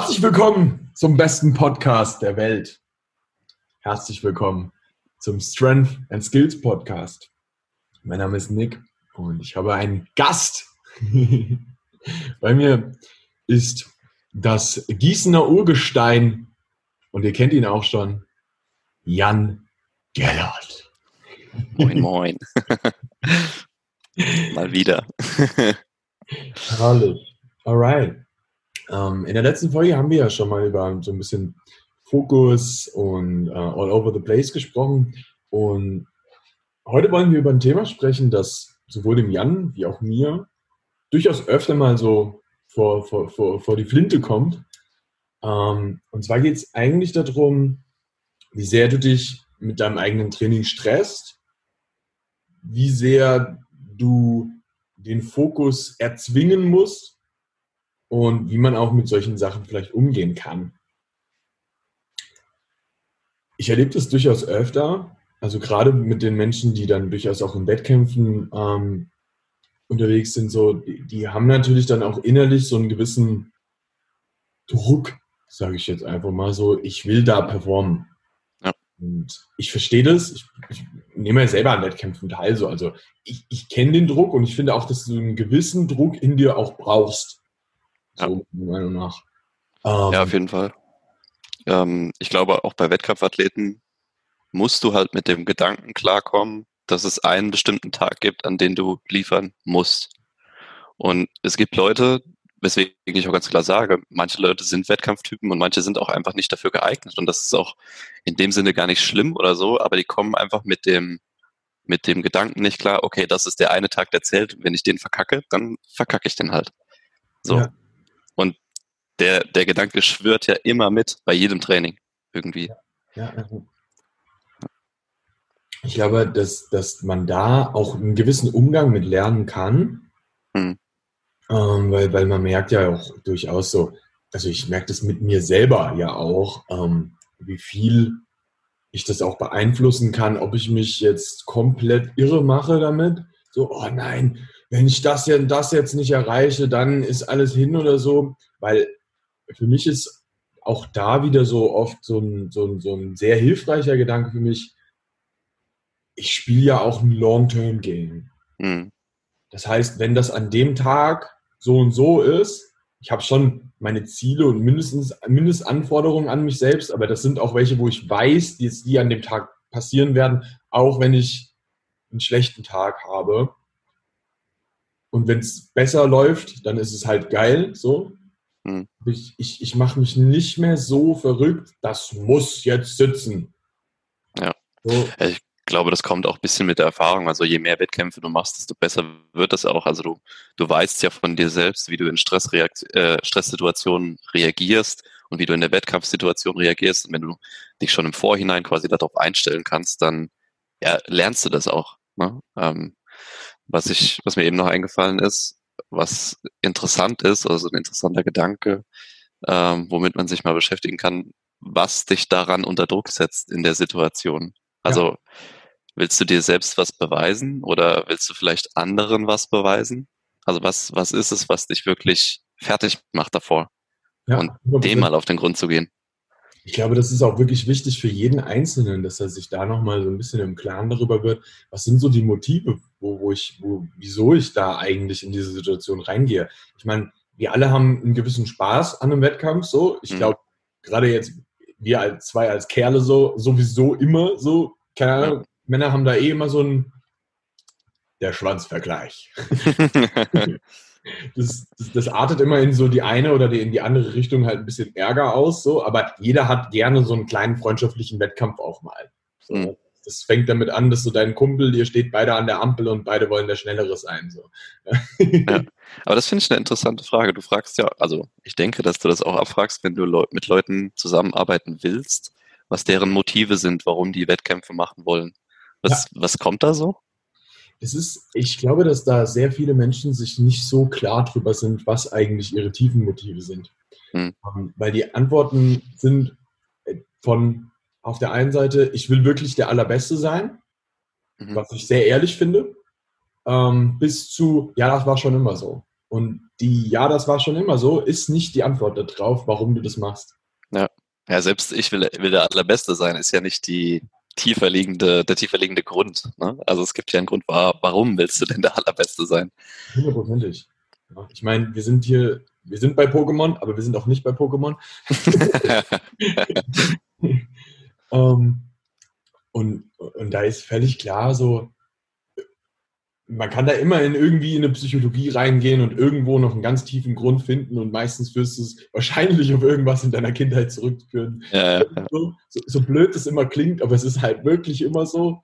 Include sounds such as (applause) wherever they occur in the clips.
Herzlich willkommen zum besten Podcast der Welt. Herzlich willkommen zum Strength and Skills Podcast. Mein Name ist Nick und ich habe einen Gast. (laughs) Bei mir ist das Gießener Urgestein und ihr kennt ihn auch schon, Jan Gellert. Moin, moin. (laughs) Mal wieder. Herrlich. Alright. Ähm, in der letzten Folge haben wir ja schon mal über so ein bisschen Fokus und äh, All Over the Place gesprochen. Und heute wollen wir über ein Thema sprechen, das sowohl dem Jan wie auch mir durchaus öfter mal so vor, vor, vor, vor die Flinte kommt. Ähm, und zwar geht es eigentlich darum, wie sehr du dich mit deinem eigenen Training stresst, wie sehr du den Fokus erzwingen musst und wie man auch mit solchen Sachen vielleicht umgehen kann. Ich erlebe das durchaus öfter, also gerade mit den Menschen, die dann durchaus auch in Wettkämpfen ähm, unterwegs sind, so, die, die, haben natürlich dann auch innerlich so einen gewissen Druck, sage ich jetzt einfach mal so, ich will da performen. Ja. Und ich verstehe das, ich, ich, nehme ja selber an Wettkämpfen teil, so, also ich, ich kenne den Druck und ich finde auch, dass du einen gewissen Druck in dir auch brauchst. Ja. So, meiner Meinung nach. Ähm, ja, auf jeden Fall. Ähm, ich glaube, auch bei Wettkampfathleten musst du halt mit dem Gedanken klarkommen, dass es einen bestimmten Tag gibt, an den du liefern musst. Und es gibt Leute, weswegen ich auch ganz klar sage, manche Leute sind Wettkampftypen und manche sind auch einfach nicht dafür geeignet. Und das ist auch in dem Sinne gar nicht schlimm oder so, aber die kommen einfach mit dem, mit dem Gedanken nicht klar, okay, das ist der eine Tag, der zählt. Wenn ich den verkacke, dann verkacke ich den halt. So. Ja. Der, der Gedanke schwört ja immer mit bei jedem Training irgendwie. Ja, ja. Ich glaube, dass, dass man da auch einen gewissen Umgang mit lernen kann, hm. ähm, weil, weil man merkt ja auch durchaus so, also ich merke das mit mir selber ja auch, ähm, wie viel ich das auch beeinflussen kann, ob ich mich jetzt komplett irre mache damit. So, oh nein, wenn ich das, das jetzt nicht erreiche, dann ist alles hin oder so. Weil für mich ist auch da wieder so oft so ein, so ein, so ein sehr hilfreicher Gedanke für mich, ich spiele ja auch ein Long-Term-Game. Mhm. Das heißt, wenn das an dem Tag so und so ist, ich habe schon meine Ziele und mindestens Mindestanforderungen an mich selbst, aber das sind auch welche, wo ich weiß, die, die an dem Tag passieren werden, auch wenn ich einen schlechten Tag habe. Und wenn es besser läuft, dann ist es halt geil, so. Hm. Ich, ich, ich mache mich nicht mehr so verrückt, das muss jetzt sitzen. Ja. So. Ich glaube, das kommt auch ein bisschen mit der Erfahrung. Also je mehr Wettkämpfe du machst, desto besser wird das auch. Also du, du weißt ja von dir selbst, wie du in Stressreakt äh, Stresssituationen reagierst und wie du in der Wettkampfsituation reagierst. Und wenn du dich schon im Vorhinein quasi darauf einstellen kannst, dann ja, lernst du das auch. Ne? Ähm, was ich, was mir eben noch eingefallen ist, was interessant ist, also ein interessanter Gedanke, ähm, womit man sich mal beschäftigen kann, was dich daran unter Druck setzt in der Situation. Also ja. willst du dir selbst was beweisen oder willst du vielleicht anderen was beweisen? Also was, was ist es, was dich wirklich fertig macht davor? Ja, und dem mal auf den Grund zu gehen. Ich glaube, das ist auch wirklich wichtig für jeden Einzelnen, dass er sich da nochmal so ein bisschen im Klaren darüber wird, was sind so die Motive, wo, wo ich, wo, wieso ich da eigentlich in diese Situation reingehe. Ich meine, wir alle haben einen gewissen Spaß an einem Wettkampf, so. Ich mhm. glaube, gerade jetzt, wir als zwei als Kerle so, sowieso immer so, keine Ahnung, ja. Männer haben da eh immer so einen, der Schwanzvergleich. (laughs) (laughs) das, das, das, artet immer in so die eine oder die, in die andere Richtung halt ein bisschen Ärger aus, so, aber jeder hat gerne so einen kleinen freundschaftlichen Wettkampf auch mal. So. Mhm. Das fängt damit an, dass so dein Kumpel, ihr steht beide an der Ampel und beide wollen der Schnellere sein. So. Ja, (laughs) aber das finde ich eine interessante Frage. Du fragst ja, also ich denke, dass du das auch abfragst, wenn du mit Leuten zusammenarbeiten willst, was deren Motive sind, warum die Wettkämpfe machen wollen. Was, ja. was kommt da so? Es ist, ich glaube, dass da sehr viele Menschen sich nicht so klar drüber sind, was eigentlich ihre tiefen Motive sind. Mhm. weil die Antworten sind äh, von auf der einen Seite, ich will wirklich der Allerbeste sein, mhm. was ich sehr ehrlich finde, ähm, bis zu, ja, das war schon immer so. Und die Ja, das war schon immer so, ist nicht die Antwort darauf, warum du das machst. Ja, ja selbst ich will, will der Allerbeste sein, ist ja nicht die tiefer liegende, der tiefer liegende Grund. Ne? Also es gibt ja einen Grund, warum willst du denn der Allerbeste sein? Hundertprozentig. Ja, ich meine, wir sind hier, wir sind bei Pokémon, aber wir sind auch nicht bei Pokémon. um, (laughs) (laughs) ähm, und, und da ist völlig klar so, man kann da immer in irgendwie in eine Psychologie reingehen und irgendwo noch einen ganz tiefen Grund finden und meistens wirst du es wahrscheinlich auf irgendwas in deiner Kindheit zurückführen. Ja, ja. So, so, blöd es immer klingt, aber es ist halt wirklich immer so.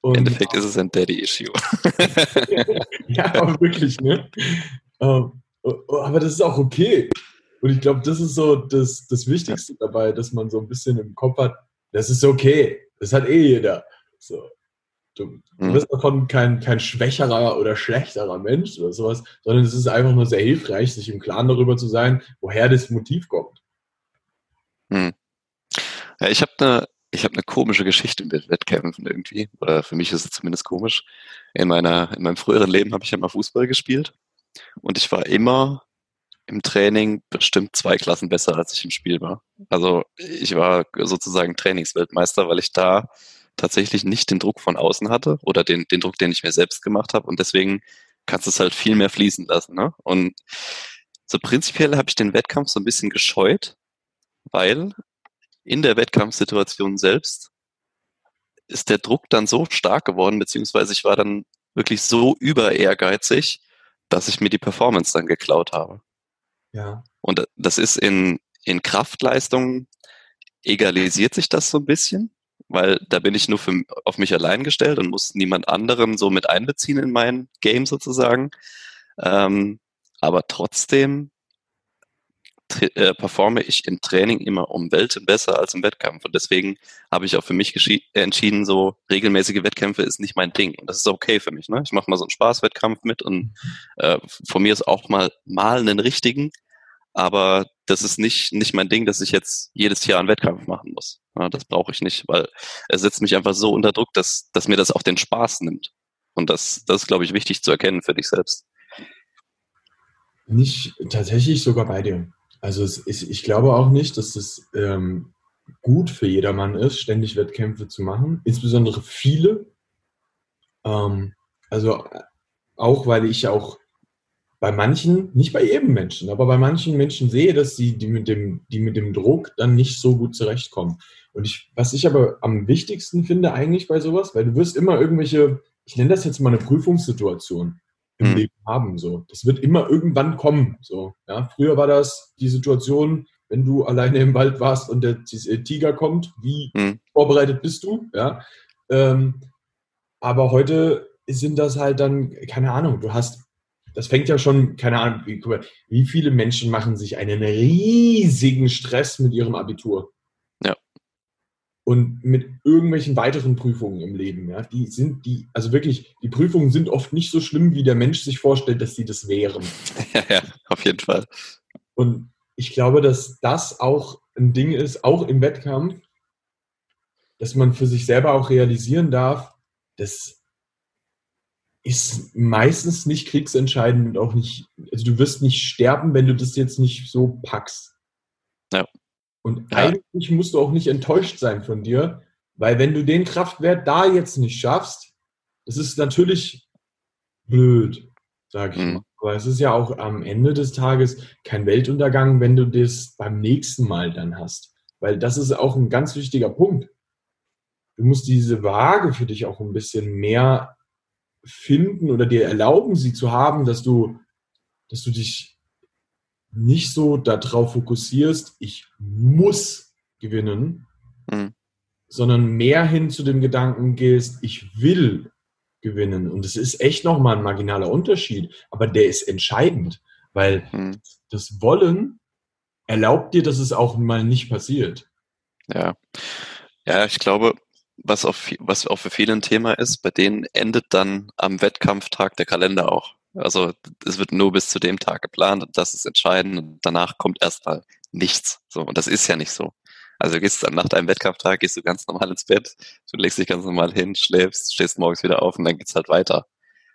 Und, Im Endeffekt ist es ein Daddy-Issue. (laughs) ja, aber wirklich, ne? Ähm, aber das ist auch okay. Und ich glaube, das ist so das, das Wichtigste dabei, dass man so ein bisschen im Kopf hat, das ist okay. Das hat eh jeder. So. Du, mhm. bist davon kein, kein schwächerer oder schlechterer Mensch oder sowas, sondern es ist einfach nur sehr hilfreich, sich im Klaren darüber zu sein, woher das Motiv kommt. Hm. Ja, ich habe eine ich habe eine komische Geschichte mit Wettkämpfen irgendwie. Oder für mich ist es zumindest komisch. In meiner, in meinem früheren Leben habe ich ja mal Fußball gespielt. Und ich war immer im Training bestimmt zwei Klassen besser, als ich im Spiel war. Also ich war sozusagen Trainingsweltmeister, weil ich da tatsächlich nicht den Druck von außen hatte oder den, den Druck, den ich mir selbst gemacht habe. Und deswegen kannst du es halt viel mehr fließen lassen. Ne? Und so prinzipiell habe ich den Wettkampf so ein bisschen gescheut, weil in der Wettkampfsituation selbst ist der Druck dann so stark geworden, beziehungsweise ich war dann wirklich so über ehrgeizig, dass ich mir die Performance dann geklaut habe. Ja. Und das ist in, in Kraftleistungen egalisiert sich das so ein bisschen weil da bin ich nur für, auf mich allein gestellt und muss niemand anderen so mit einbeziehen in mein Game sozusagen. Ähm, aber trotzdem äh, performe ich im Training immer um Welten besser als im Wettkampf. Und deswegen habe ich auch für mich entschieden, so regelmäßige Wettkämpfe ist nicht mein Ding. Und das ist okay für mich. Ne? Ich mache mal so einen Spaßwettkampf mit und äh, von mir ist auch mal mal einen richtigen, aber das ist nicht, nicht mein Ding, dass ich jetzt jedes Jahr einen Wettkampf machen muss. Ja, das brauche ich nicht, weil er setzt mich einfach so unter Druck, dass, dass mir das auch den Spaß nimmt. Und das, das ist, glaube ich, wichtig zu erkennen für dich selbst. Nicht tatsächlich sogar bei dir. Also es ist, ich glaube auch nicht, dass es ähm, gut für jedermann ist, ständig Wettkämpfe zu machen, insbesondere viele. Ähm, also auch weil ich auch bei manchen, nicht bei jedem Menschen, aber bei manchen Menschen sehe, dass sie die mit dem, die mit dem Druck dann nicht so gut zurechtkommen. Und ich, was ich aber am wichtigsten finde eigentlich bei sowas, weil du wirst immer irgendwelche, ich nenne das jetzt mal eine Prüfungssituation im mhm. Leben haben. So, das wird immer irgendwann kommen. So, ja, früher war das die Situation, wenn du alleine im Wald warst und der Tiger kommt, wie mhm. vorbereitet bist du? Ja, ähm, aber heute sind das halt dann keine Ahnung. Du hast das fängt ja schon, keine Ahnung, wie, viele Menschen machen sich einen riesigen Stress mit ihrem Abitur? Ja. Und mit irgendwelchen weiteren Prüfungen im Leben, ja, die sind die, also wirklich, die Prüfungen sind oft nicht so schlimm, wie der Mensch sich vorstellt, dass sie das wären. (laughs) Ja, ja, auf jeden Fall. Und ich glaube, dass das auch ein Ding ist, auch im Wettkampf, dass man für sich selber auch realisieren darf, dass ist meistens nicht kriegsentscheidend und auch nicht, also du wirst nicht sterben, wenn du das jetzt nicht so packst. Ja. Und ja. eigentlich musst du auch nicht enttäuscht sein von dir, weil wenn du den Kraftwert da jetzt nicht schaffst, das ist natürlich blöd, sag ich mhm. mal. Aber es ist ja auch am Ende des Tages kein Weltuntergang, wenn du das beim nächsten Mal dann hast. Weil das ist auch ein ganz wichtiger Punkt. Du musst diese Waage für dich auch ein bisschen mehr finden oder dir erlauben, sie zu haben, dass du, dass du dich nicht so darauf fokussierst, ich muss gewinnen, mhm. sondern mehr hin zu dem Gedanken gehst, ich will gewinnen. Und es ist echt nochmal ein marginaler Unterschied, aber der ist entscheidend, weil mhm. das Wollen erlaubt dir, dass es auch mal nicht passiert. Ja. Ja, ich glaube, was, auf, was auch für viele ein Thema ist, bei denen endet dann am Wettkampftag der Kalender auch. Also es wird nur bis zu dem Tag geplant und das ist entscheidend und danach kommt erstmal nichts. So, und das ist ja nicht so. Also du gehst dann nach deinem Wettkampftag, gehst du ganz normal ins Bett, du legst dich ganz normal hin, schläfst, stehst morgens wieder auf und dann geht's halt weiter.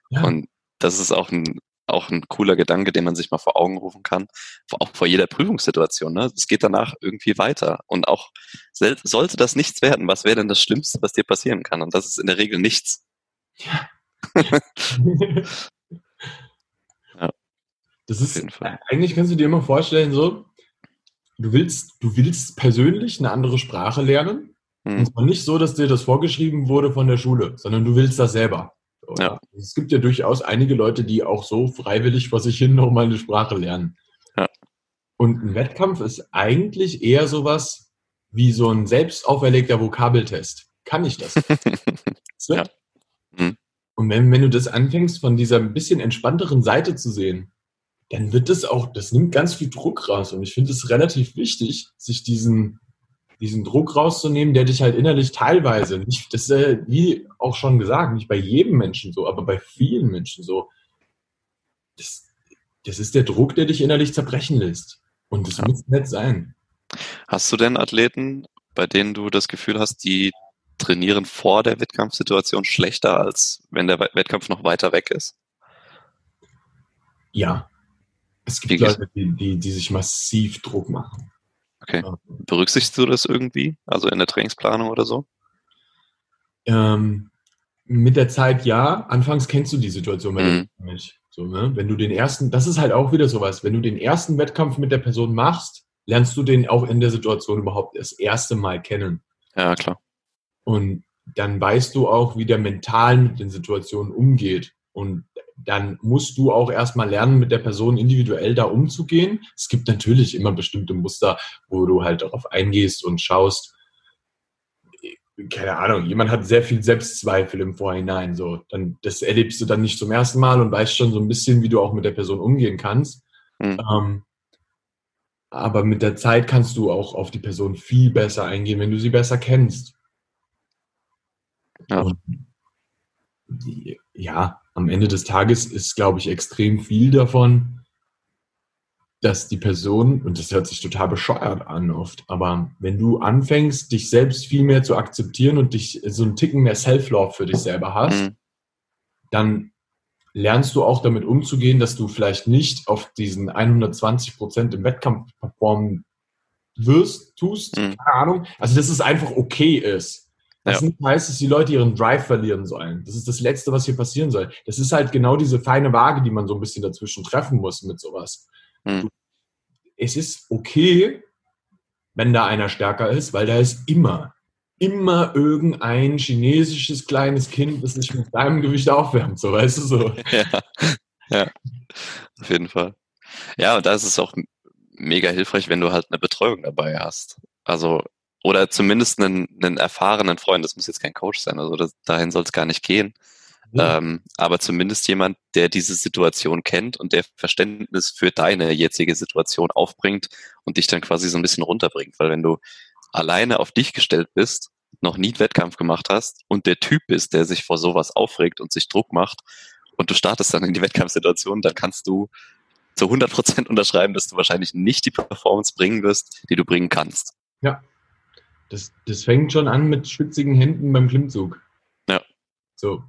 Ja. Und das ist auch ein, auch ein cooler Gedanke, den man sich mal vor Augen rufen kann, auch vor jeder Prüfungssituation. Ne? Es geht danach irgendwie weiter. Und auch sollte das nichts werden, was wäre denn das Schlimmste, was dir passieren kann? Und das ist in der Regel nichts. Ja. (laughs) ja. Das ist eigentlich kannst du dir immer vorstellen, so, du willst, du willst persönlich eine andere Sprache lernen. Hm. Und zwar nicht so, dass dir das vorgeschrieben wurde von der Schule, sondern du willst das selber. Ja. Es gibt ja durchaus einige Leute, die auch so freiwillig vor sich hin nochmal eine Sprache lernen. Ja. Und ein Wettkampf ist eigentlich eher sowas wie so ein selbst auferlegter Vokabeltest. Kann ich das? (laughs) ja. mhm. Und wenn, wenn du das anfängst, von dieser ein bisschen entspannteren Seite zu sehen, dann wird das auch, das nimmt ganz viel Druck raus. Und ich finde es relativ wichtig, sich diesen, diesen Druck rauszunehmen, der dich halt innerlich teilweise, nicht, das ist ja, wie auch schon gesagt, nicht bei jedem Menschen so, aber bei vielen Menschen so. Das, das ist der Druck, der dich innerlich zerbrechen lässt. Und das ja. muss nicht sein. Hast du denn Athleten, bei denen du das Gefühl hast, die trainieren vor der Wettkampfsituation schlechter, als wenn der Wettkampf noch weiter weg ist? Ja. Es gibt Leute, die, die, die sich massiv Druck machen. Okay. Berücksichtigst du das irgendwie? Also in der Trainingsplanung oder so? Ähm, mit der Zeit ja. Anfangs kennst du die Situation mhm. nicht. So, ne? Wenn du den ersten, das ist halt auch wieder sowas, wenn du den ersten Wettkampf mit der Person machst, lernst du den auch in der Situation überhaupt das erste Mal kennen. Ja, klar. Und dann weißt du auch, wie der mental mit den Situationen umgeht. Und dann musst du auch erstmal lernen, mit der Person individuell da umzugehen. Es gibt natürlich immer bestimmte Muster, wo du halt darauf eingehst und schaust, keine Ahnung, jemand hat sehr viel Selbstzweifel im Vorhinein, so, dann, das erlebst du dann nicht zum ersten Mal und weißt schon so ein bisschen, wie du auch mit der Person umgehen kannst. Mhm. Ähm, aber mit der Zeit kannst du auch auf die Person viel besser eingehen, wenn du sie besser kennst. Ja. Und, ja, am Ende des Tages ist, glaube ich, extrem viel davon, dass die Person, und das hört sich total bescheuert an oft, aber wenn du anfängst, dich selbst viel mehr zu akzeptieren und dich so einen Ticken mehr Self-Love für dich selber hast, mhm. dann lernst du auch damit umzugehen, dass du vielleicht nicht auf diesen 120 Prozent im Wettkampf performen wirst, tust, mhm. keine Ahnung. Also, dass es einfach okay ist. Das ja. nicht heißt, dass die Leute ihren Drive verlieren sollen. Das ist das Letzte, was hier passieren soll. Das ist halt genau diese feine Waage, die man so ein bisschen dazwischen treffen muss mit sowas. Hm. Es ist okay, wenn da einer stärker ist, weil da ist immer, immer irgendein chinesisches kleines Kind, das sich mit deinem Gewicht aufwärmt, so weißt du so. (laughs) Ja, ja. auf jeden Fall. Ja, und da ist es auch mega hilfreich, wenn du halt eine Betreuung dabei hast. Also oder zumindest einen, einen erfahrenen Freund, das muss jetzt kein Coach sein, also das, dahin soll es gar nicht gehen. Mhm. Ähm, aber zumindest jemand, der diese Situation kennt und der Verständnis für deine jetzige Situation aufbringt und dich dann quasi so ein bisschen runterbringt. Weil wenn du alleine auf dich gestellt bist, noch nie Wettkampf gemacht hast und der Typ bist, der sich vor sowas aufregt und sich Druck macht und du startest dann in die Wettkampfsituation, dann kannst du zu 100 Prozent (laughs) unterschreiben, dass du wahrscheinlich nicht die Performance bringen wirst, die du bringen kannst. Ja, das, das fängt schon an mit schwitzigen Händen beim Klimmzug. Ja. So,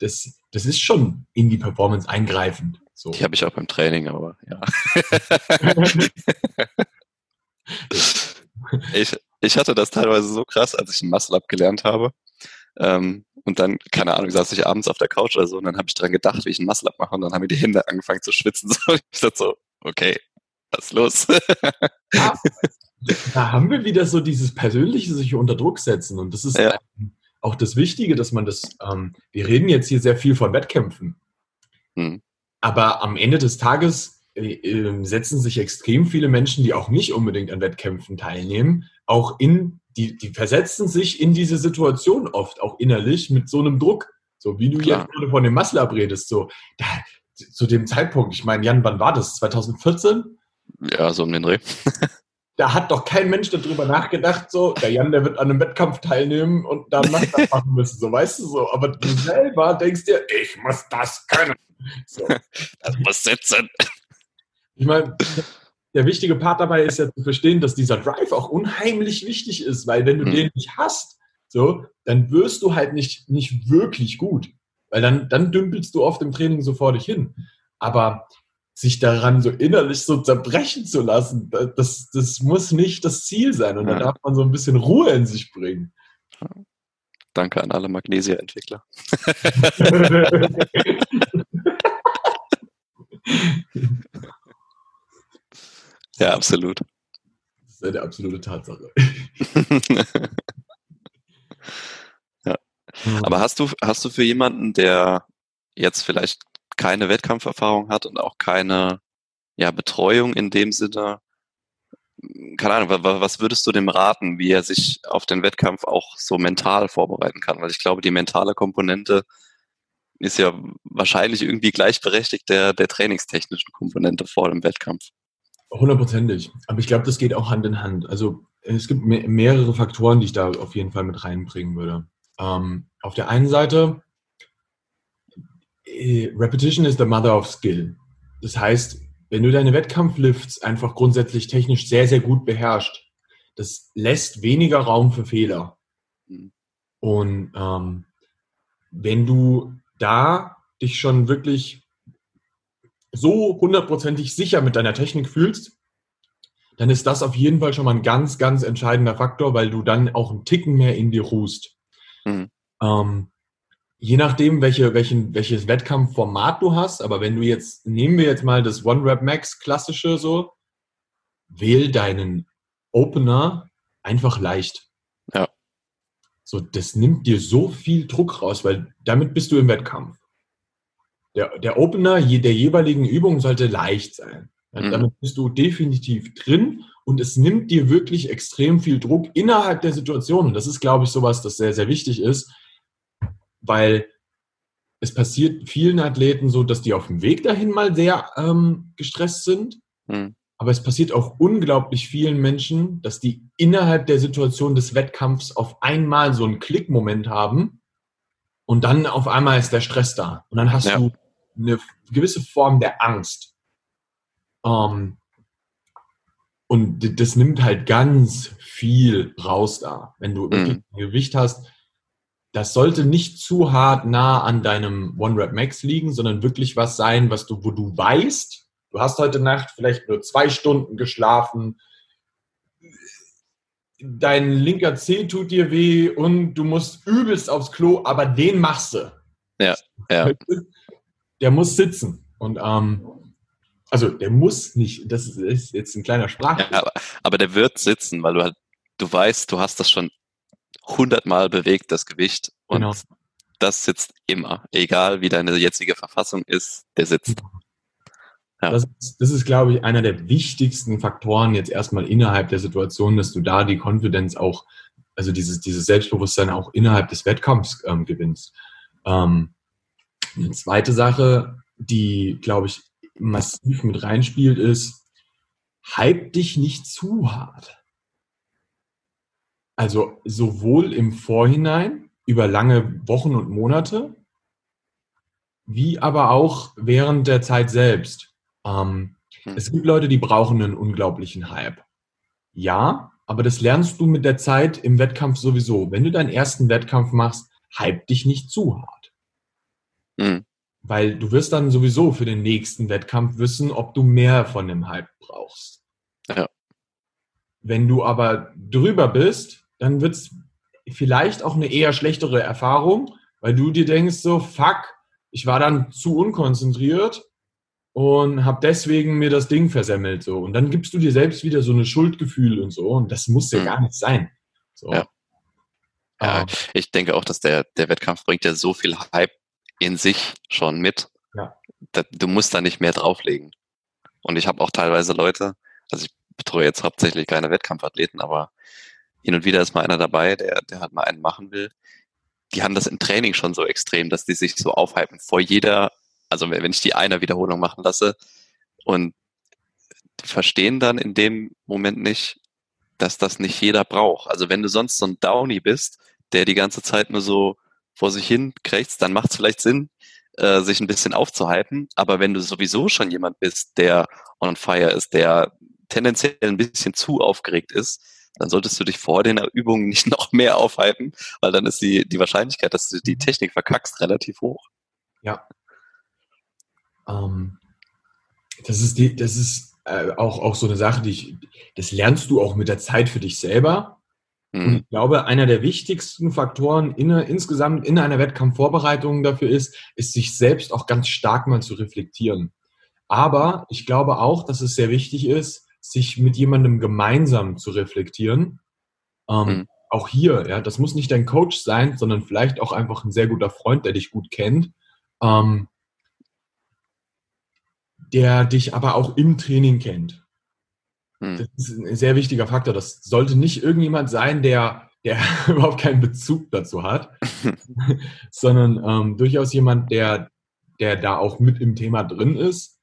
das, das ist schon in die Performance eingreifend. So. Die habe ich auch beim Training, aber ja. (laughs) ich, ich hatte das teilweise so krass, als ich ein Muscle-Up gelernt habe. Ähm, und dann, keine Ahnung, saß ich abends auf der Couch oder so und dann habe ich daran gedacht, wie ich ein Muscle-Up mache und dann haben mir die Hände angefangen zu schwitzen. (laughs) So, ich dachte so, okay, was ist los? ja, da haben wir wieder so dieses persönliche sich unter Druck setzen. Und das ist ja. auch das Wichtige, dass man das, ähm, wir reden jetzt hier sehr viel von Wettkämpfen. Hm. Aber am Ende des Tages äh, äh, setzen sich extrem viele Menschen, die auch nicht unbedingt an Wettkämpfen teilnehmen, auch in, die, die versetzen sich in diese Situation oft auch innerlich mit so einem Druck. So wie du Klar. jetzt gerade von dem Muscle abredest, so da, zu dem Zeitpunkt, ich meine, Jan, wann war das? 2014? Ja, so um den Dreh. (laughs) da hat doch kein Mensch darüber nachgedacht, so, der Jan, der wird an einem Wettkampf teilnehmen und dann das machen müssen, so, weißt du so. Aber du selber denkst dir, ich muss das können. So. Das muss sitzen. Ich meine, der wichtige Part dabei ist ja zu verstehen, dass dieser Drive auch unheimlich wichtig ist, weil wenn du mhm. den nicht hast, so, dann wirst du halt nicht, nicht wirklich gut. Weil dann, dann dümpelst du oft im Training so vor dich hin. Aber sich daran so innerlich so zerbrechen zu lassen, das, das muss nicht das Ziel sein. Und ja. da darf man so ein bisschen Ruhe in sich bringen. Danke an alle Magnesia-Entwickler. (laughs) ja, absolut. Das ist eine absolute Tatsache. (laughs) ja. Aber hast du, hast du für jemanden, der jetzt vielleicht keine Wettkampferfahrung hat und auch keine ja, Betreuung in dem Sinne, keine Ahnung, was würdest du dem raten, wie er sich auf den Wettkampf auch so mental vorbereiten kann? Weil ich glaube, die mentale Komponente ist ja wahrscheinlich irgendwie gleichberechtigt der, der trainingstechnischen Komponente vor dem Wettkampf. Hundertprozentig. Aber ich glaube, das geht auch Hand in Hand. Also es gibt mehrere Faktoren, die ich da auf jeden Fall mit reinbringen würde. Ähm, auf der einen Seite, Repetition is the mother of skill. Das heißt, wenn du deine Wettkampflifts einfach grundsätzlich technisch sehr, sehr gut beherrschst, das lässt weniger Raum für Fehler. Mhm. Und ähm, wenn du da dich schon wirklich so hundertprozentig sicher mit deiner Technik fühlst, dann ist das auf jeden Fall schon mal ein ganz, ganz entscheidender Faktor, weil du dann auch einen Ticken mehr in dir ruhst. Mhm. Ähm, je nachdem, welche, welchen, welches Wettkampfformat du hast, aber wenn du jetzt, nehmen wir jetzt mal das One Rep Max klassische so, wähl deinen Opener einfach leicht. Ja. So, das nimmt dir so viel Druck raus, weil damit bist du im Wettkampf. Der, der Opener der jeweiligen Übung sollte leicht sein. Mhm. Damit bist du definitiv drin und es nimmt dir wirklich extrem viel Druck innerhalb der Situation. Und das ist, glaube ich, sowas, das sehr, sehr wichtig ist, weil es passiert vielen Athleten so, dass die auf dem Weg dahin mal sehr ähm, gestresst sind. Mhm. Aber es passiert auch unglaublich vielen Menschen, dass die innerhalb der Situation des Wettkampfs auf einmal so einen Klickmoment haben und dann auf einmal ist der Stress da. Und dann hast ja. du eine gewisse Form der Angst. Ähm, und das nimmt halt ganz viel raus da. Wenn du mhm. ein Gewicht hast, das sollte nicht zu hart nah an deinem One-Rep-Max liegen, sondern wirklich was sein, was du, wo du weißt, du hast heute Nacht vielleicht nur zwei Stunden geschlafen, dein linker Zeh tut dir weh und du musst übelst aufs Klo, aber den machst du. Ja, ja. Der muss sitzen. Und ähm, also der muss nicht, das ist jetzt ein kleiner Sprach. Ja, aber, aber der wird sitzen, weil du halt, du weißt, du hast das schon hundertmal bewegt, das Gewicht. Und genau. das sitzt immer. Egal wie deine jetzige Verfassung ist, der sitzt. Ja. Das, das, ist, glaube ich, einer der wichtigsten Faktoren jetzt erstmal innerhalb der Situation, dass du da die Konfidenz auch, also dieses, dieses Selbstbewusstsein auch innerhalb des Wettkampfs ähm, gewinnst. Ähm, eine zweite Sache, die, glaube ich, massiv mit reinspielt, ist, hype dich nicht zu hart. Also sowohl im Vorhinein über lange Wochen und Monate, wie aber auch während der Zeit selbst. Ähm, hm. Es gibt Leute, die brauchen einen unglaublichen Hype. Ja, aber das lernst du mit der Zeit im Wettkampf sowieso. Wenn du deinen ersten Wettkampf machst, hype dich nicht zu hart. Mhm. Weil du wirst dann sowieso für den nächsten Wettkampf wissen, ob du mehr von dem Hype brauchst. Ja. Wenn du aber drüber bist, dann wird es vielleicht auch eine eher schlechtere Erfahrung, weil du dir denkst so, fuck, ich war dann zu unkonzentriert und habe deswegen mir das Ding versemmelt so und dann gibst du dir selbst wieder so eine Schuldgefühl und so und das muss ja mhm. gar nicht sein. So. Ja. ja. ich denke auch, dass der der Wettkampf bringt ja so viel Hype in sich schon mit. Ja. Du musst da nicht mehr drauflegen. Und ich habe auch teilweise Leute, also ich betreue jetzt hauptsächlich keine Wettkampfathleten, aber hin und wieder ist mal einer dabei, der, der halt mal einen machen will. Die haben das im Training schon so extrem, dass die sich so aufhypen vor jeder, also wenn ich die einer Wiederholung machen lasse und verstehen dann in dem Moment nicht, dass das nicht jeder braucht. Also wenn du sonst so ein Downy bist, der die ganze Zeit nur so vor sich hin krächzt, dann macht es vielleicht Sinn, äh, sich ein bisschen aufzuhypen. Aber wenn du sowieso schon jemand bist, der on fire ist, der tendenziell ein bisschen zu aufgeregt ist, dann solltest du dich vor den Übungen nicht noch mehr aufhalten, weil dann ist die, die Wahrscheinlichkeit, dass du die Technik verkackst, relativ hoch. Ja. Ähm, das ist, die, das ist äh, auch, auch so eine Sache, die ich, das lernst du auch mit der Zeit für dich selber. Mhm. Und ich glaube, einer der wichtigsten Faktoren in, insgesamt in einer Wettkampfvorbereitung dafür ist, ist sich selbst auch ganz stark mal zu reflektieren. Aber ich glaube auch, dass es sehr wichtig ist, sich mit jemandem gemeinsam zu reflektieren. Ähm, mhm. Auch hier, ja, das muss nicht dein Coach sein, sondern vielleicht auch einfach ein sehr guter Freund, der dich gut kennt, ähm, der dich aber auch im Training kennt. Mhm. Das ist ein sehr wichtiger Faktor. Das sollte nicht irgendjemand sein, der, der (laughs) überhaupt keinen Bezug dazu hat, (laughs) sondern ähm, durchaus jemand, der, der da auch mit im Thema drin ist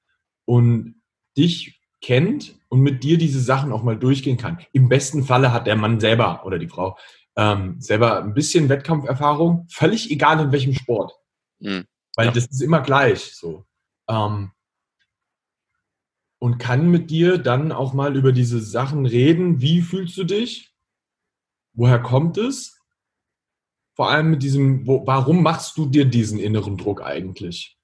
und dich kennt und mit dir diese Sachen auch mal durchgehen kann. Im besten Falle hat der Mann selber oder die Frau ähm, selber ein bisschen Wettkampferfahrung, völlig egal in welchem Sport. Mhm. Weil ja. das ist immer gleich so. Ähm, und kann mit dir dann auch mal über diese Sachen reden. Wie fühlst du dich? Woher kommt es? Vor allem mit diesem, wo, warum machst du dir diesen inneren Druck eigentlich?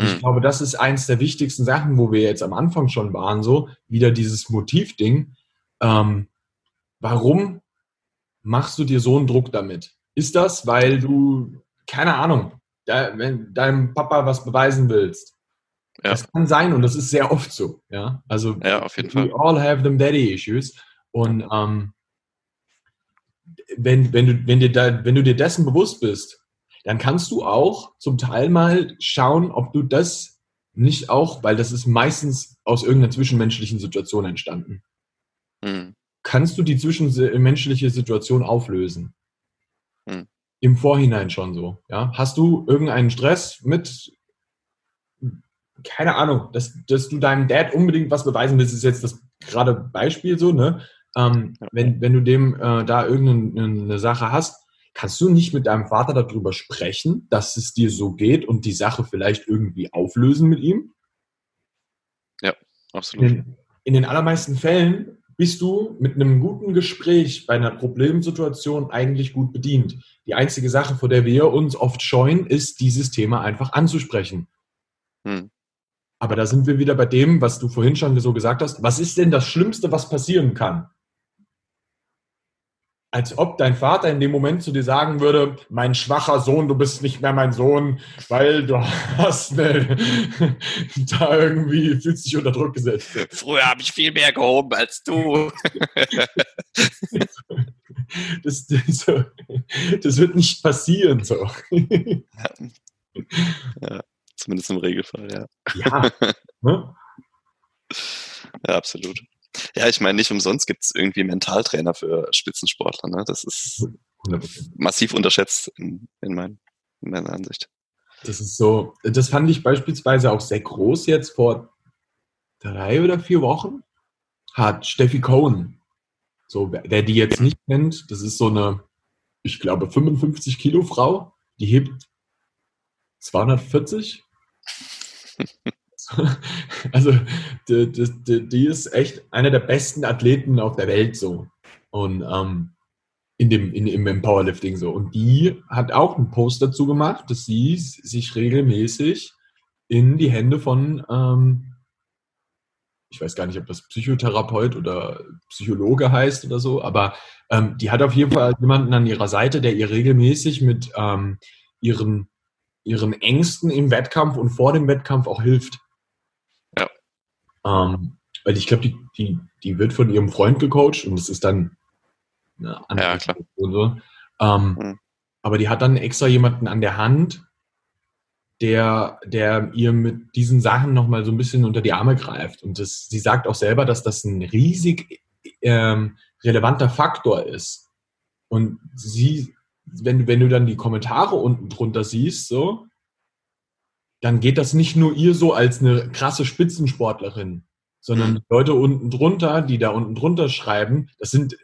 Ich hm. glaube, das ist eins der wichtigsten Sachen, wo wir jetzt am Anfang schon waren, so wieder dieses Motivding. Ähm, warum machst du dir so einen Druck damit? Ist das, weil du, keine Ahnung, da, wenn deinem Papa was beweisen willst? Ja. Das kann sein und das ist sehr oft so. Ja, also ja, auf jeden we Fall. all have them daddy issues. Und ähm, wenn, wenn, du, wenn, dir da, wenn du dir dessen bewusst bist, dann kannst du auch zum Teil mal schauen, ob du das nicht auch, weil das ist meistens aus irgendeiner zwischenmenschlichen Situation entstanden. Mhm. Kannst du die zwischenmenschliche Situation auflösen? Mhm. Im Vorhinein schon so. Ja? Hast du irgendeinen Stress mit, keine Ahnung, dass, dass du deinem Dad unbedingt was beweisen willst, ist jetzt das gerade Beispiel so, ne? Ähm, wenn, wenn du dem äh, da irgendeine Sache hast, Kannst du nicht mit deinem Vater darüber sprechen, dass es dir so geht und die Sache vielleicht irgendwie auflösen mit ihm? Ja, absolut. In, in den allermeisten Fällen bist du mit einem guten Gespräch bei einer Problemsituation eigentlich gut bedient. Die einzige Sache, vor der wir uns oft scheuen, ist, dieses Thema einfach anzusprechen. Hm. Aber da sind wir wieder bei dem, was du vorhin schon so gesagt hast. Was ist denn das Schlimmste, was passieren kann? Als ob dein Vater in dem Moment zu dir sagen würde, mein schwacher Sohn, du bist nicht mehr mein Sohn, weil du hast eine, (laughs) da irgendwie fühlst dich unter Druck gesetzt. Früher habe ich viel mehr gehoben als du. (laughs) Das, das, das wird nicht passieren so. (laughs) Ja, zumindest im Regelfall, ja. Ja. Ne? Ja, absolut. Ja, ich meine, nicht umsonst gibt es irgendwie Mentaltrainer für Spitzensportler. Ne? Das ist 100%. massiv unterschätzt in, in, mein, in meiner Ansicht. Das ist so, das fand ich beispielsweise auch sehr groß jetzt vor drei oder vier Wochen. Hat Steffi Cohen, so wer die jetzt nicht kennt, das ist so eine, ich glaube, 55 Kilo Frau, die hebt 240. (laughs) (laughs) Also die, die, die, ist echt einer der besten Athleten auf der Welt so. Und ähm, in dem, in, im Powerlifting so. Und die hat auch einen Post dazu gemacht, dass sie sich regelmäßig in die Hände von, ähm, ich weiß gar nicht, ob das Psychotherapeut oder Psychologe heißt oder so, aber ähm, die hat auf jeden Fall jemanden an ihrer Seite, der ihr regelmäßig mit ähm, ihren, ihren Ängsten im Wettkampf und vor dem Wettkampf auch hilft. Ähm, weil ich glaube, die, die, die wird von ihrem Freund gecoacht und das ist dann eine andere ja, klar. So. Ähm, mhm. Aber die hat dann extra jemanden an der Hand, der, der ihr mit diesen Sachen nochmal so ein bisschen unter die Arme greift. Und das, sie sagt auch selber, dass das ein riesig ähm, relevanter Faktor ist. Und sie, wenn, wenn du dann die Kommentare unten drunter siehst, so, dann geht das nicht nur ihr so als eine krasse Spitzensportlerin, sondern mhm. Leute unten drunter, die da unten drunter schreiben, das sind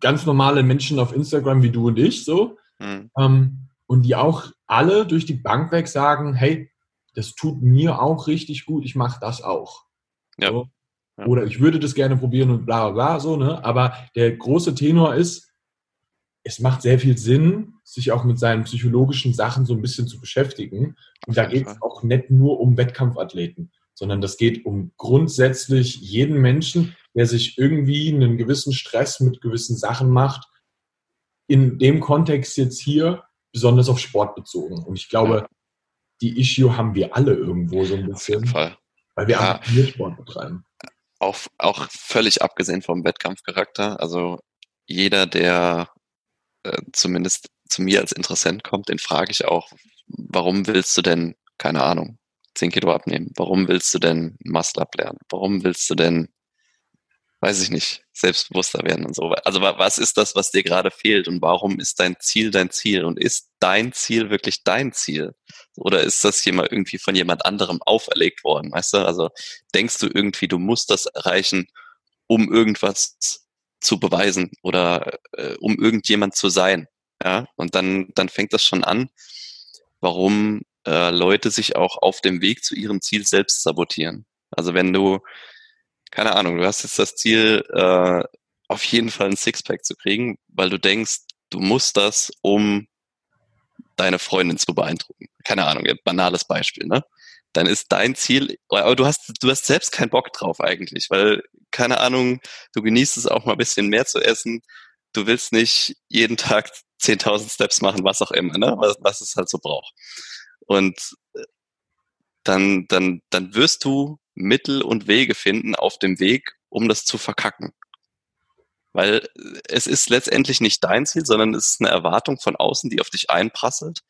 ganz normale Menschen auf Instagram wie du und ich so. Mhm. Ähm, und die auch alle durch die Bank weg sagen, hey, das tut mir auch richtig gut, ich mache das auch. Ja. So. Oder ich würde das gerne probieren und bla bla bla, so, ne? Aber der große Tenor ist, es macht sehr viel Sinn, sich auch mit seinen psychologischen Sachen so ein bisschen zu beschäftigen. Und da geht es auch nicht nur um Wettkampfathleten. sondern das geht um grundsätzlich jeden Menschen, der sich irgendwie einen gewissen Stress mit gewissen Sachen macht, in dem Kontext jetzt hier besonders auf Sport bezogen. Und ich glaube, ja. die Issue haben wir alle irgendwo so ein bisschen. Auf jeden Fall. Weil wir ja. Sport betreiben. Auch, auch völlig abgesehen vom Wettkampfcharakter. Also jeder, der äh, zumindest zu mir als Interessent kommt, den frage ich auch, warum willst du denn, keine Ahnung, 10 Kilo abnehmen? Warum willst du denn Muscle Up lernen? Warum willst du denn weiß ich nicht, selbstbewusster werden und so. Also was ist das, was dir gerade fehlt und warum ist dein Ziel dein Ziel und ist dein Ziel wirklich dein Ziel? Oder ist das jemand irgendwie von jemand anderem auferlegt worden, weißt du? Also denkst du irgendwie, du musst das erreichen, um irgendwas zu beweisen oder äh, um irgendjemand zu sein? Ja, und dann, dann fängt das schon an, warum äh, Leute sich auch auf dem Weg zu ihrem Ziel selbst sabotieren. Also wenn du keine Ahnung, du hast jetzt das Ziel, äh, auf jeden Fall ein Sixpack zu kriegen, weil du denkst, du musst das, um deine Freundin zu beeindrucken. Keine Ahnung, banales Beispiel, ne? Dann ist dein Ziel, aber du hast, du hast selbst keinen Bock drauf eigentlich, weil, keine Ahnung, du genießt es auch mal ein bisschen mehr zu essen. Du willst nicht jeden Tag 10.000 Steps machen, was auch immer, ne? Was, was es halt so braucht. Und äh, dann, dann, dann wirst du Mittel und Wege finden auf dem Weg, um das zu verkacken. Weil es ist letztendlich nicht dein Ziel, sondern es ist eine Erwartung von außen, die auf dich einprasselt.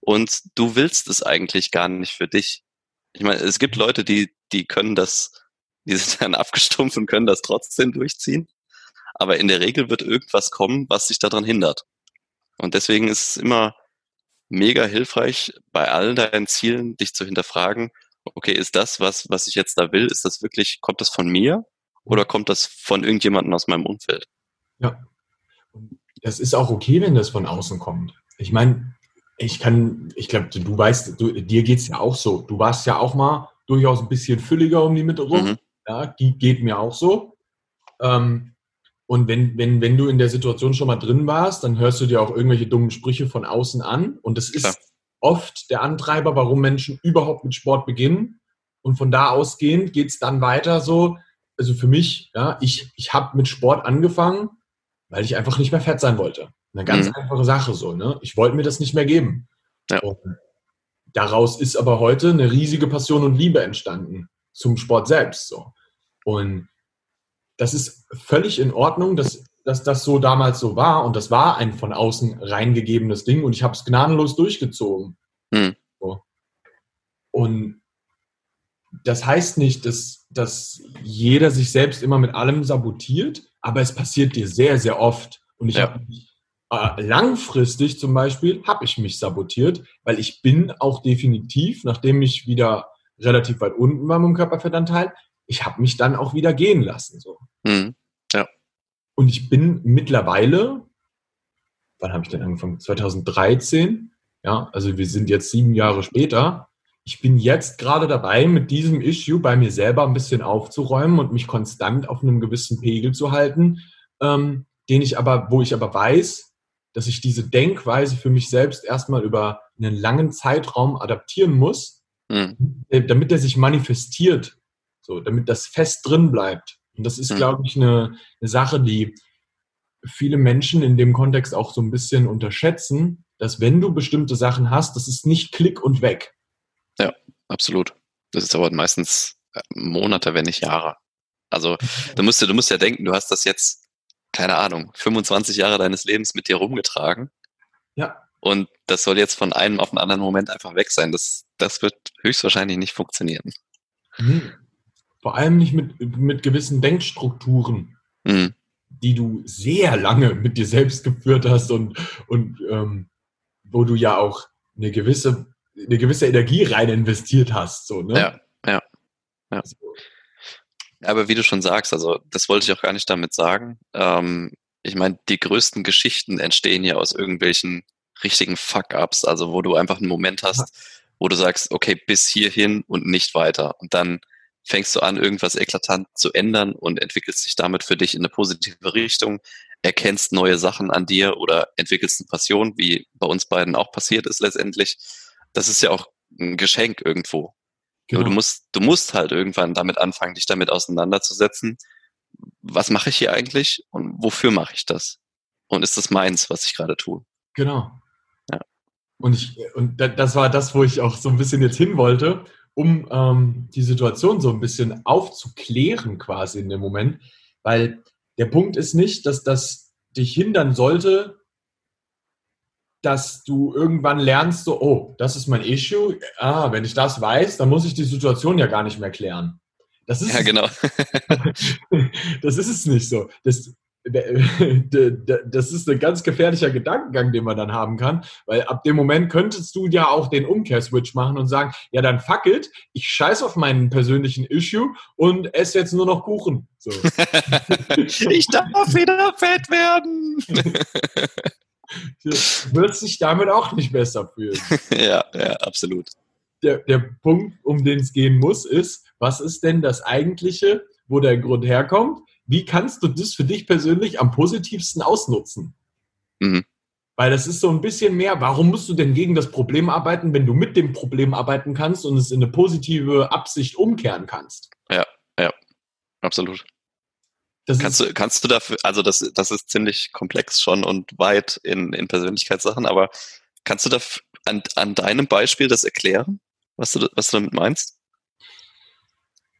Und du willst es eigentlich gar nicht für dich. Ich meine, es gibt Leute, die, die können das, die sind (laughs) dann abgestumpft und können das trotzdem durchziehen. Aber in der Regel wird irgendwas kommen, was sich daran hindert. Und deswegen ist es immer mega hilfreich, bei all deinen Zielen dich zu hinterfragen, okay, ist das, was, was ich jetzt da will, ist das wirklich, kommt das von mir oder kommt das von irgendjemandem aus meinem Umfeld? Ja. Das ist auch okay, wenn das von außen kommt. Ich meine, ich kann, ich glaube, du weißt, du, dir geht es ja auch so. Du warst ja auch mal durchaus ein bisschen fülliger um die Mitte rum. Mhm. Ja, die geht mir auch so. Ähm, und wenn, wenn, wenn du in der Situation schon mal drin warst, dann hörst du dir auch irgendwelche dummen Sprüche von außen an. Und das ist Klar oft der Antreiber, warum Menschen überhaupt mit Sport beginnen. Und von da ausgehend geht es dann weiter so. Also für mich, ja, ich, ich habe mit Sport angefangen, weil ich einfach nicht mehr fett sein wollte. Eine ganz mhm. einfache Sache so. Ne? Ich wollte mir das nicht mehr geben. Ja. daraus ist aber heute eine riesige Passion und Liebe entstanden zum Sport selbst. So. Und das ist völlig in Ordnung, dass, dass das so damals so war. Und das war ein von außen reingegebenes Ding. Und ich habe es gnadenlos durchgezogen. Mhm. So. Und das heißt nicht, dass, dass jeder sich selbst immer mit allem sabotiert, aber es passiert dir sehr, sehr oft. Und ich ja. habe äh, langfristig zum Beispiel, habe ich mich sabotiert, weil ich bin auch definitiv, nachdem ich wieder relativ weit unten war mit dem Körperfettanteil, ich habe mich dann auch wieder gehen lassen. So. Mhm. Ja. Und ich bin mittlerweile, wann habe ich denn angefangen? 2013, ja, also wir sind jetzt sieben Jahre später. Ich bin jetzt gerade dabei, mit diesem Issue bei mir selber ein bisschen aufzuräumen und mich konstant auf einem gewissen Pegel zu halten, ähm, den ich aber, wo ich aber weiß, dass ich diese Denkweise für mich selbst erstmal über einen langen Zeitraum adaptieren muss, mhm. damit er sich manifestiert, so, damit das fest drin bleibt. Und das ist, mhm. glaube ich, eine, eine Sache, die viele Menschen in dem Kontext auch so ein bisschen unterschätzen, dass wenn du bestimmte Sachen hast, das ist nicht Klick und weg. Ja, absolut. Das dauert meistens äh, Monate, wenn nicht Jahre. Also (laughs) du musst, du musst ja denken, du hast das jetzt, keine Ahnung, 25 Jahre deines Lebens mit dir rumgetragen. Ja. Und das soll jetzt von einem auf den anderen Moment einfach weg sein. Das, das wird höchstwahrscheinlich nicht funktionieren. Mhm. Vor allem nicht mit, mit gewissen Denkstrukturen, mhm. die du sehr lange mit dir selbst geführt hast und, und ähm, wo du ja auch eine gewisse, eine gewisse Energie rein investiert hast. So, ne? Ja, ja. ja. Also. Aber wie du schon sagst, also das wollte ich auch gar nicht damit sagen. Ähm, ich meine, die größten Geschichten entstehen ja aus irgendwelchen richtigen Fuck-ups, also wo du einfach einen Moment hast, wo du sagst, okay, bis hierhin und nicht weiter. Und dann fängst du an, irgendwas eklatant zu ändern und entwickelst dich damit für dich in eine positive Richtung, erkennst neue Sachen an dir oder entwickelst eine Passion, wie bei uns beiden auch passiert ist letztendlich. Das ist ja auch ein Geschenk irgendwo. Genau. du musst, du musst halt irgendwann damit anfangen, dich damit auseinanderzusetzen. Was mache ich hier eigentlich und wofür mache ich das? Und ist das meins, was ich gerade tue? Genau. Ja. Und ich, und das war das, wo ich auch so ein bisschen jetzt hin wollte, um ähm, die Situation so ein bisschen aufzuklären quasi in dem Moment. Weil der Punkt ist nicht, dass das dich hindern sollte, dass du irgendwann lernst, so, oh, das ist mein Issue. Ah, wenn ich das weiß, dann muss ich die Situation ja gar nicht mehr klären. Das ist ja, genau. (laughs) das ist es nicht so. Das, (laughs) das ist ein ganz gefährlicher Gedankengang, den man dann haben kann, weil ab dem Moment könntest du ja auch den Umkehrswitch machen und sagen, ja dann fuck it, ich scheiß auf meinen persönlichen Issue und esse jetzt nur noch Kuchen. So. (laughs) ich darf wieder fett werden. Du wirst dich damit auch nicht besser fühlen. (laughs) ja, ja, absolut. Der, der Punkt, um den es gehen muss, ist, was ist denn das eigentliche, wo der Grund herkommt? wie kannst du das für dich persönlich am positivsten ausnutzen? Mhm. Weil das ist so ein bisschen mehr, warum musst du denn gegen das Problem arbeiten, wenn du mit dem Problem arbeiten kannst und es in eine positive Absicht umkehren kannst? Ja, ja, absolut. Das kannst du, kannst du dafür, also das, das ist ziemlich komplex schon und weit in, in Persönlichkeitssachen, aber kannst du da an, an deinem Beispiel das erklären, was du, was du damit meinst?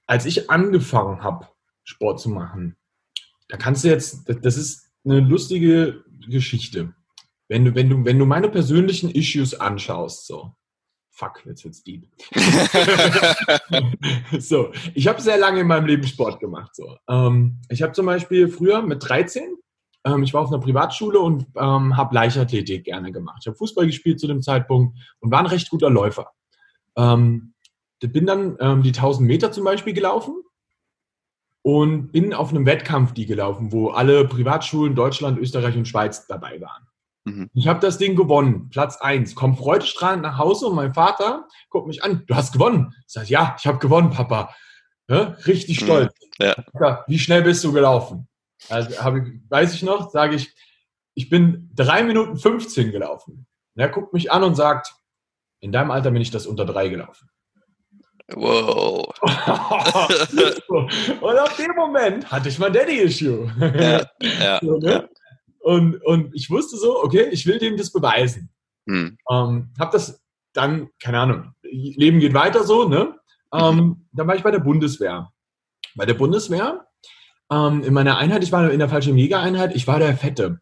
Als ich angefangen habe, Sport zu machen, da kannst du jetzt, das ist eine lustige Geschichte. Wenn du, wenn du, wenn du meine persönlichen Issues anschaust, so, fuck, jetzt wird's deep. (laughs) so, ich habe sehr lange in meinem Leben Sport gemacht. So, ähm, ich habe zum Beispiel früher mit 13, ähm, ich war auf einer Privatschule und ähm, habe Leichtathletik gerne gemacht. Ich habe Fußball gespielt zu dem Zeitpunkt und war ein recht guter Läufer. Ähm, bin dann ähm, die 1000 Meter zum Beispiel gelaufen und bin auf einem Wettkampf die gelaufen, wo alle Privatschulen Deutschland, Österreich und Schweiz dabei waren. Mhm. Ich habe das Ding gewonnen, Platz 1. Komm freudestrahlend nach Hause und mein Vater guckt mich an, du hast gewonnen. Ich sage, ja, ich habe gewonnen, Papa. Ja, richtig mhm. stolz. Mhm. Ja. Wie schnell bist du gelaufen? Also ich, weiß ich noch, sage ich, ich bin 3 Minuten 15 gelaufen. Und er guckt mich an und sagt, in deinem Alter bin ich das unter 3 gelaufen. Wow. (laughs) und auf dem Moment hatte ich mein Daddy-Issue. Ja, ja, so, ne? Und, und ich wusste so, okay, ich will dem das beweisen. Hm. Ähm, hab das dann, keine Ahnung, Leben geht weiter so, ne? Ähm, mhm. Dann war ich bei der Bundeswehr. Bei der Bundeswehr, ähm, in meiner Einheit, ich war in der falschen Jägereinheit, ich war der Fette.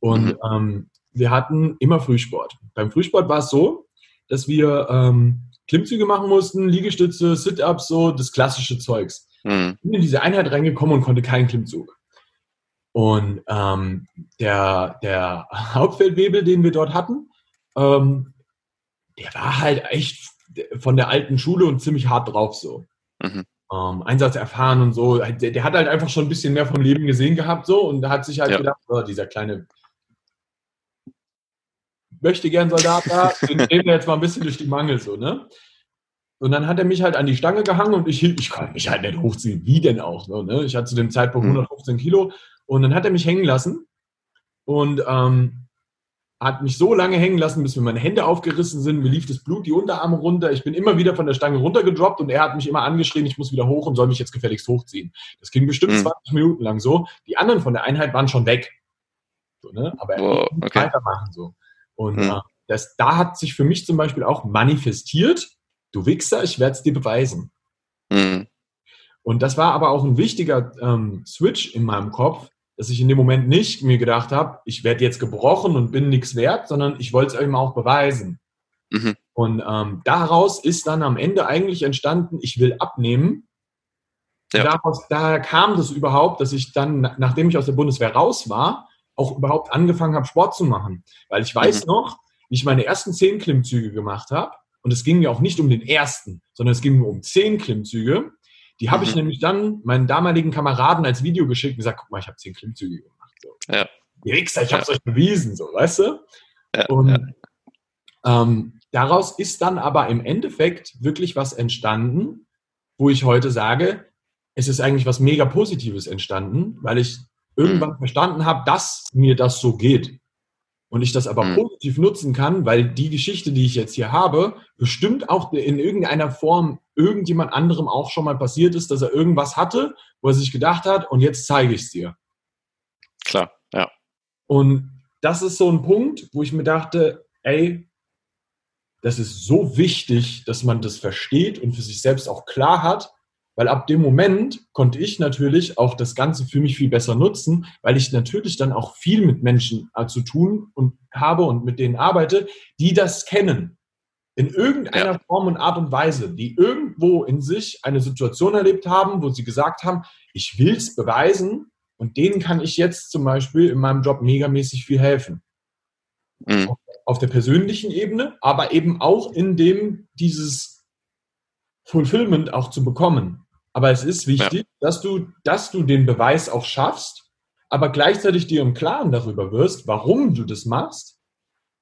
Und mhm. ähm, wir hatten immer Frühsport. Beim Frühsport war es so, dass wir ähm, Klimmzüge machen mussten, Liegestütze, Sit-Ups, so das klassische Zeugs. Mhm. Bin in diese Einheit reingekommen und konnte keinen Klimmzug. Und ähm, der, der (laughs) Hauptfeldwebel, den wir dort hatten, ähm, der war halt echt von der alten Schule und ziemlich hart drauf so. Mhm. Ähm, Einsatz erfahren und so. Der, der, hat halt einfach schon ein bisschen mehr vom Leben gesehen gehabt so und hat sich halt ja. gedacht, oh, dieser kleine möchte gern Soldat da, den drehen wir jetzt mal ein bisschen durch die Mangel so, ne? Und dann hat er mich halt an die Stange gehangen und ich, ich konnte mich halt nicht hochziehen. Wie denn auch? So, ne? Ich hatte zu dem Zeitpunkt 115 hm. Kilo und dann hat er mich hängen lassen und ähm, hat mich so lange hängen lassen, bis mir meine Hände aufgerissen sind. Mir lief das Blut die Unterarme runter. Ich bin immer wieder von der Stange runtergedroppt und er hat mich immer angeschrien, ich muss wieder hoch und soll mich jetzt gefälligst hochziehen. Das ging bestimmt mhm. 20 Minuten lang so. Die anderen von der Einheit waren schon weg. So, ne? Aber er oh, okay. weitermachen so. Und hm. äh, das, da hat sich für mich zum Beispiel auch manifestiert, du Wichser, ich werde es dir beweisen. Hm. Und das war aber auch ein wichtiger ähm, Switch in meinem Kopf, dass ich in dem Moment nicht mir gedacht habe, ich werde jetzt gebrochen und bin nichts wert, sondern ich wollte es eben auch beweisen. Mhm. Und ähm, daraus ist dann am Ende eigentlich entstanden, ich will abnehmen. Ja. Daraus, daher kam das überhaupt, dass ich dann, nachdem ich aus der Bundeswehr raus war, auch überhaupt angefangen habe, Sport zu machen. Weil ich weiß mhm. noch, wie ich meine ersten zehn Klimmzüge gemacht habe. Und es ging mir auch nicht um den ersten, sondern es ging mir um zehn Klimmzüge. Die habe mhm. ich nämlich dann meinen damaligen Kameraden als Video geschickt und gesagt, guck mal, ich habe zehn Klimmzüge gemacht. So. Ja. Ihr Wichser, ich habe es euch bewiesen, so, weißt du? Ja, und. Ähm, daraus ist dann aber im Endeffekt wirklich was entstanden, wo ich heute sage, es ist eigentlich was mega Positives entstanden, weil ich irgendwann mhm. verstanden habe, dass mir das so geht. Und ich das aber mhm. positiv nutzen kann, weil die Geschichte, die ich jetzt hier habe, bestimmt auch in irgendeiner Form irgendjemand anderem auch schon mal passiert ist, dass er irgendwas hatte, wo er sich gedacht hat, und jetzt zeige ich es dir. Klar, ja. Und das ist so ein Punkt, wo ich mir dachte, ey, das ist so wichtig, dass man das versteht und für sich selbst auch klar hat, weil ab dem Moment konnte ich natürlich auch das Ganze für mich viel besser nutzen, weil ich natürlich dann auch viel mit Menschen äh, zu tun und habe und mit denen arbeite, die das kennen. In irgendeiner ja. Form und Art und Weise, die irgendwo in sich eine Situation erlebt haben, wo sie gesagt haben, ich will es beweisen und denen kann ich jetzt zum Beispiel in meinem Job megamäßig viel helfen. Mhm. Auf, auf der persönlichen Ebene, aber eben auch in dem dieses Fulfillment auch zu bekommen. Aber es ist wichtig, ja. dass du, dass du den Beweis auch schaffst, aber gleichzeitig dir im Klaren darüber wirst, warum du das machst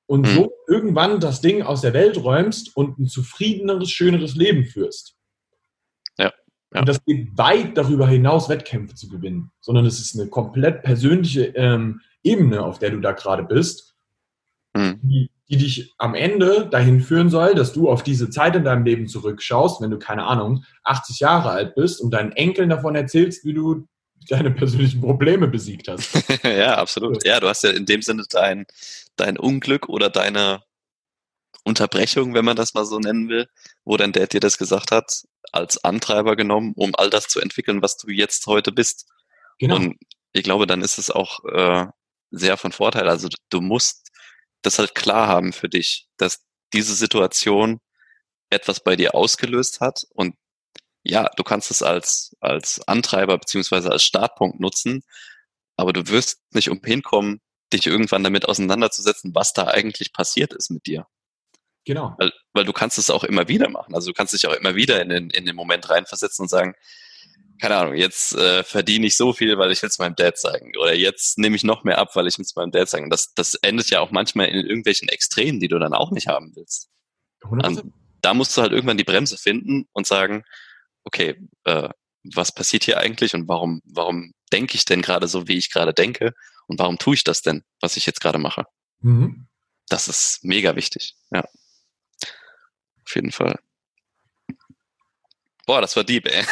und mhm. so irgendwann das Ding aus der Welt räumst und ein zufriedeneres, schöneres Leben führst. Ja. ja. Und das geht weit darüber hinaus, Wettkämpfe zu gewinnen, sondern es ist eine komplett persönliche ähm, Ebene, auf der du da gerade bist, mhm. die die dich am Ende dahin führen soll, dass du auf diese Zeit in deinem Leben zurückschaust, wenn du, keine Ahnung, 80 Jahre alt bist und deinen Enkeln davon erzählst, wie du deine persönlichen Probleme besiegt hast. (laughs) ja, absolut. Ja, du hast ja in dem Sinne dein, dein Unglück oder deine Unterbrechung, wenn man das mal so nennen will, wo dein Dad dir das gesagt hat, als Antreiber genommen, um all das zu entwickeln, was du jetzt heute bist. Genau. Und ich glaube, dann ist es auch äh, sehr von Vorteil. Also du musst das halt klar haben für dich, dass diese Situation etwas bei dir ausgelöst hat und ja, du kannst es als, als Antreiber beziehungsweise als Startpunkt nutzen, aber du wirst nicht umhin kommen, dich irgendwann damit auseinanderzusetzen, was da eigentlich passiert ist mit dir. Genau. Weil, weil du kannst es auch immer wieder machen. Also du kannst dich auch immer wieder in den, in den Moment reinversetzen und sagen, keine Ahnung, jetzt äh, verdiene ich so viel, weil ich will es meinem Dad zeigen. Oder jetzt nehme ich noch mehr ab, weil ich will es meinem Dad zeigen. Das, das endet ja auch manchmal in irgendwelchen Extremen, die du dann auch nicht haben willst. Und da musst du halt irgendwann die Bremse finden und sagen, okay, äh, was passiert hier eigentlich und warum, warum denke ich denn gerade so, wie ich gerade denke? Und warum tue ich das denn, was ich jetzt gerade mache? Mhm. Das ist mega wichtig, ja. Auf jeden Fall. Boah, das war deep, ey. (laughs)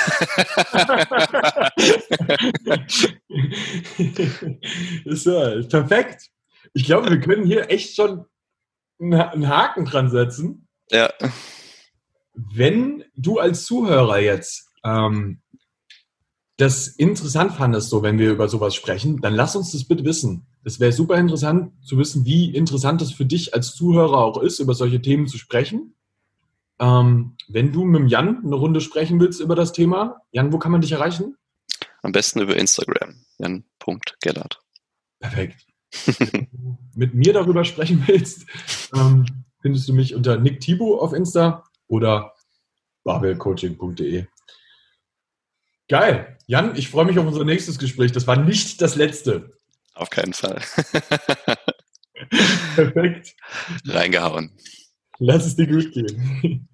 so, perfekt. Ich glaube, wir können hier echt schon einen Haken dran setzen. Ja. Wenn du als Zuhörer jetzt ähm, das interessant fandest, so wenn wir über sowas sprechen, dann lass uns das bitte wissen. Es wäre super interessant zu wissen, wie interessant es für dich als Zuhörer auch ist, über solche Themen zu sprechen. Ähm, wenn du mit Jan eine Runde sprechen willst über das Thema, Jan, wo kann man dich erreichen? Am besten über Instagram, jan.gellert. Perfekt. mit mir darüber sprechen willst, ähm, findest du mich unter Nick Thibaut auf Insta oder babelcoaching.de. Geil. Jan, ich freue mich auf unser nächstes Gespräch. Das war nicht das letzte. Auf keinen Fall. (laughs) Perfekt. Reingehauen. Lass es dir gut gehen.